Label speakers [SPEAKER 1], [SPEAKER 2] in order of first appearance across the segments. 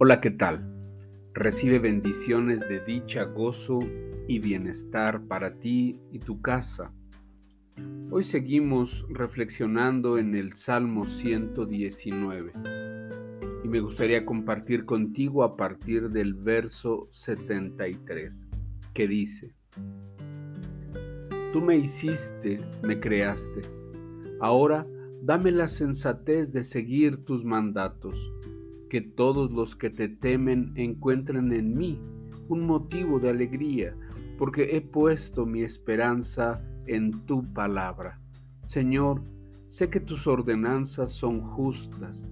[SPEAKER 1] Hola, ¿qué tal? Recibe bendiciones de dicha, gozo y bienestar para ti y tu casa. Hoy seguimos reflexionando en el Salmo 119 y me gustaría compartir contigo a partir del verso 73 que dice, Tú me hiciste, me creaste, ahora dame la sensatez de seguir tus mandatos que todos los que te temen encuentren en mí un motivo de alegría, porque he puesto mi esperanza en tu palabra. Señor, sé que tus ordenanzas son justas.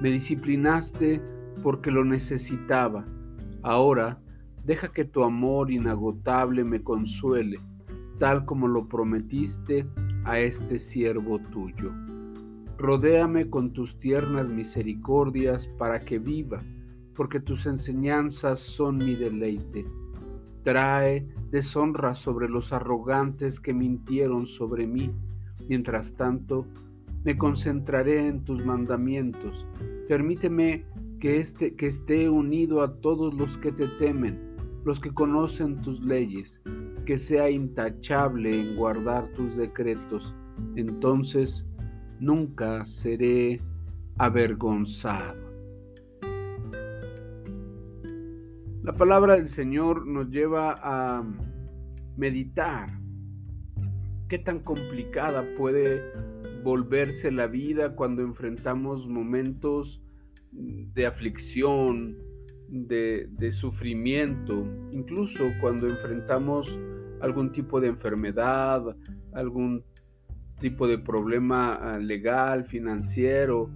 [SPEAKER 1] Me disciplinaste porque lo necesitaba. Ahora, deja que tu amor inagotable me consuele, tal como lo prometiste a este siervo tuyo. Rodéame con tus tiernas misericordias para que viva, porque tus enseñanzas son mi deleite. Trae deshonra sobre los arrogantes que mintieron sobre mí. Mientras tanto, me concentraré en tus mandamientos. Permíteme que, este, que esté unido a todos los que te temen, los que conocen tus leyes, que sea intachable en guardar tus decretos. Entonces, nunca seré avergonzado. La palabra del Señor nos lleva a meditar qué tan complicada puede volverse la vida cuando enfrentamos momentos de aflicción, de, sufrimiento, incluso cuando enfrentamos algún tipo de enfermedad, algún tipo de problema ah, legal, financiero,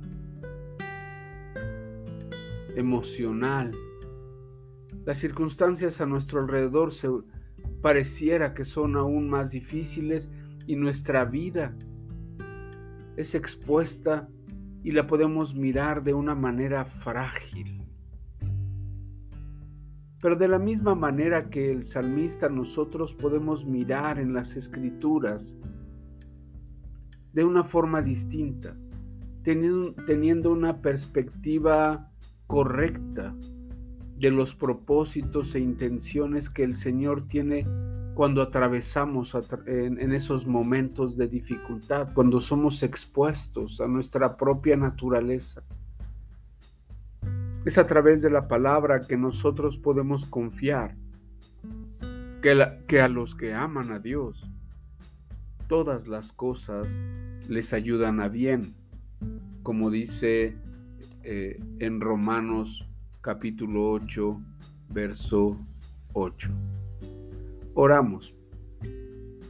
[SPEAKER 1] emocional. Las circunstancias a nuestro alrededor se pareciera que son aún más difíciles y nuestra vida es expuesta y la podemos mirar de una manera frágil. Pero de la misma manera que el salmista nosotros podemos mirar en las escrituras de una forma distinta, teniendo, una perspectiva correcta de los propósitos e intenciones que el Señor tiene cuando atravesamos en, esos momentos de dificultad, cuando somos expuestos a nuestra propia naturaleza. Es a través de la palabra que nosotros podemos confiar que a los que aman a Dios, todas las cosas les ayudan a bien, como dice eh, en Romanos capítulo 8, verso 8. Oramos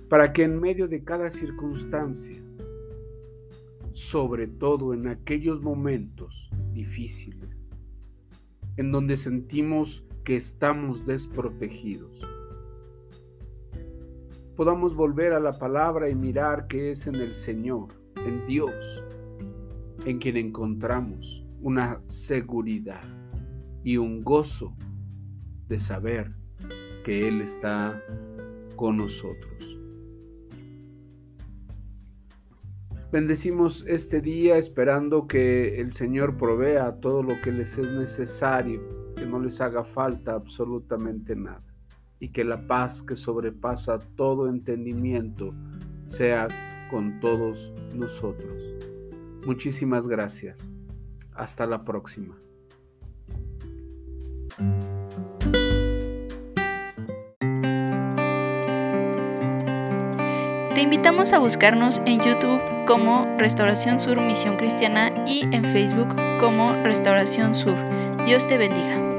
[SPEAKER 1] para que en medio de cada circunstancia, sobre todo en aquellos momentos difíciles, en donde sentimos que estamos desprotegidos, podamos volver a la palabra y mirar que es en el Señor, en Dios, en quien encontramos una seguridad y un gozo de saber que Él está con nosotros. Bendecimos este día esperando que el Señor provea todo lo que les es necesario, que no les haga falta absolutamente nada y que la paz que sobrepasa todo entendimiento sea con todos nosotros. Muchísimas gracias. Hasta la próxima.
[SPEAKER 2] Te invitamos a buscarnos en YouTube como Restauración Sur Misión Cristiana y en Facebook como Restauración Sur. Dios te bendiga.